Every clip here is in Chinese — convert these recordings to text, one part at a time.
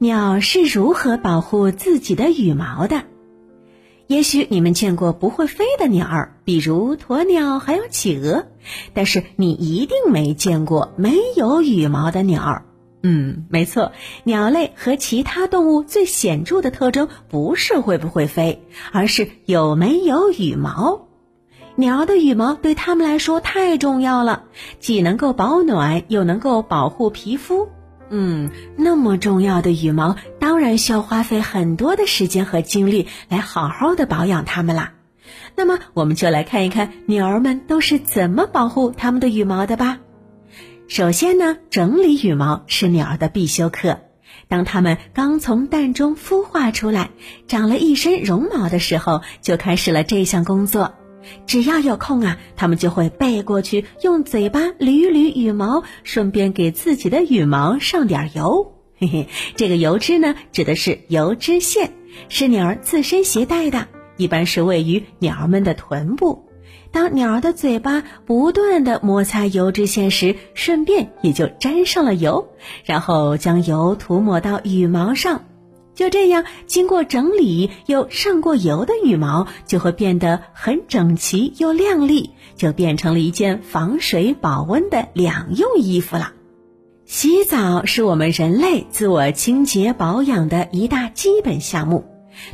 鸟是如何保护自己的羽毛的？也许你们见过不会飞的鸟儿，比如鸵鸟，还有企鹅，但是你一定没见过没有羽毛的鸟儿。嗯，没错，鸟类和其他动物最显著的特征不是会不会飞，而是有没有羽毛。鸟儿的羽毛对它们来说太重要了，既能够保暖，又能够保护皮肤。嗯，那么重要的羽毛，当然需要花费很多的时间和精力来好好的保养它们啦。那么，我们就来看一看鸟儿们都是怎么保护它们的羽毛的吧。首先呢，整理羽毛是鸟儿的必修课。当它们刚从蛋中孵化出来，长了一身绒毛的时候，就开始了这项工作。只要有空啊，他们就会背过去，用嘴巴捋捋羽毛，顺便给自己的羽毛上点油。嘿嘿，这个油脂呢，指的是油脂腺，是鸟儿自身携带的，一般是位于鸟儿们的臀部。当鸟儿的嘴巴不断的摩擦油脂腺时，顺便也就沾上了油，然后将油涂抹到羽毛上。就这样，经过整理又上过油的羽毛就会变得很整齐又亮丽，就变成了一件防水保温的两用衣服了。洗澡是我们人类自我清洁保养的一大基本项目，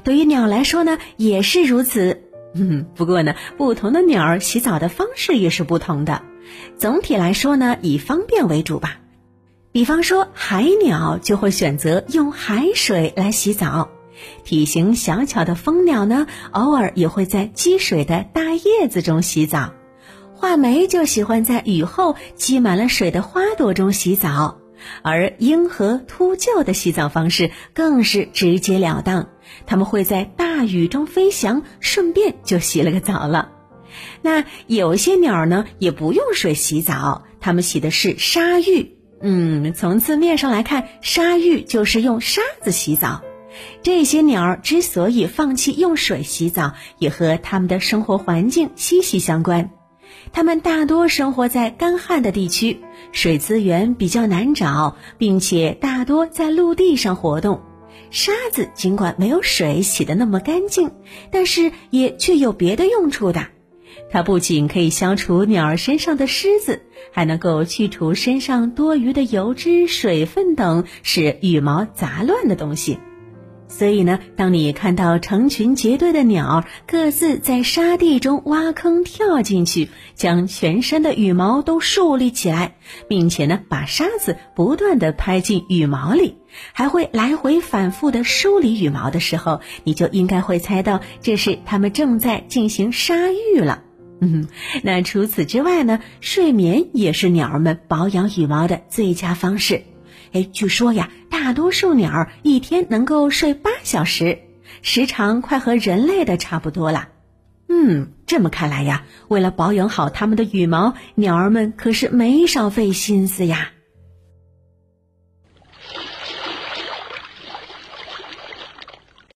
对于鸟来说呢，也是如此。嗯，不过呢，不同的鸟儿洗澡的方式也是不同的。总体来说呢，以方便为主吧。比方说，海鸟就会选择用海水来洗澡；体型小巧的蜂鸟呢，偶尔也会在积水的大叶子中洗澡；画眉就喜欢在雨后积满了水的花朵中洗澡；而鹰和秃鹫的洗澡方式更是直截了当，它们会在大雨中飞翔，顺便就洗了个澡了。那有些鸟呢，也不用水洗澡，它们洗的是沙浴。嗯，从字面上来看，沙浴就是用沙子洗澡。这些鸟儿之所以放弃用水洗澡，也和它们的生活环境息息相关。它们大多生活在干旱的地区，水资源比较难找，并且大多在陆地上活动。沙子尽管没有水洗得那么干净，但是也却有别的用处的。它不仅可以消除鸟儿身上的虱子，还能够去除身上多余的油脂、水分等使羽毛杂乱的东西。所以呢，当你看到成群结队的鸟儿各自在沙地中挖坑跳进去，将全身的羽毛都竖立起来，并且呢，把沙子不断的拍进羽毛里，还会来回反复的梳理羽毛的时候，你就应该会猜到这是它们正在进行沙浴了。嗯，那除此之外呢？睡眠也是鸟儿们保养羽毛的最佳方式。哎，据说呀，大多数鸟儿一天能够睡八小时，时长快和人类的差不多了。嗯，这么看来呀，为了保养好它们的羽毛，鸟儿们可是没少费心思呀。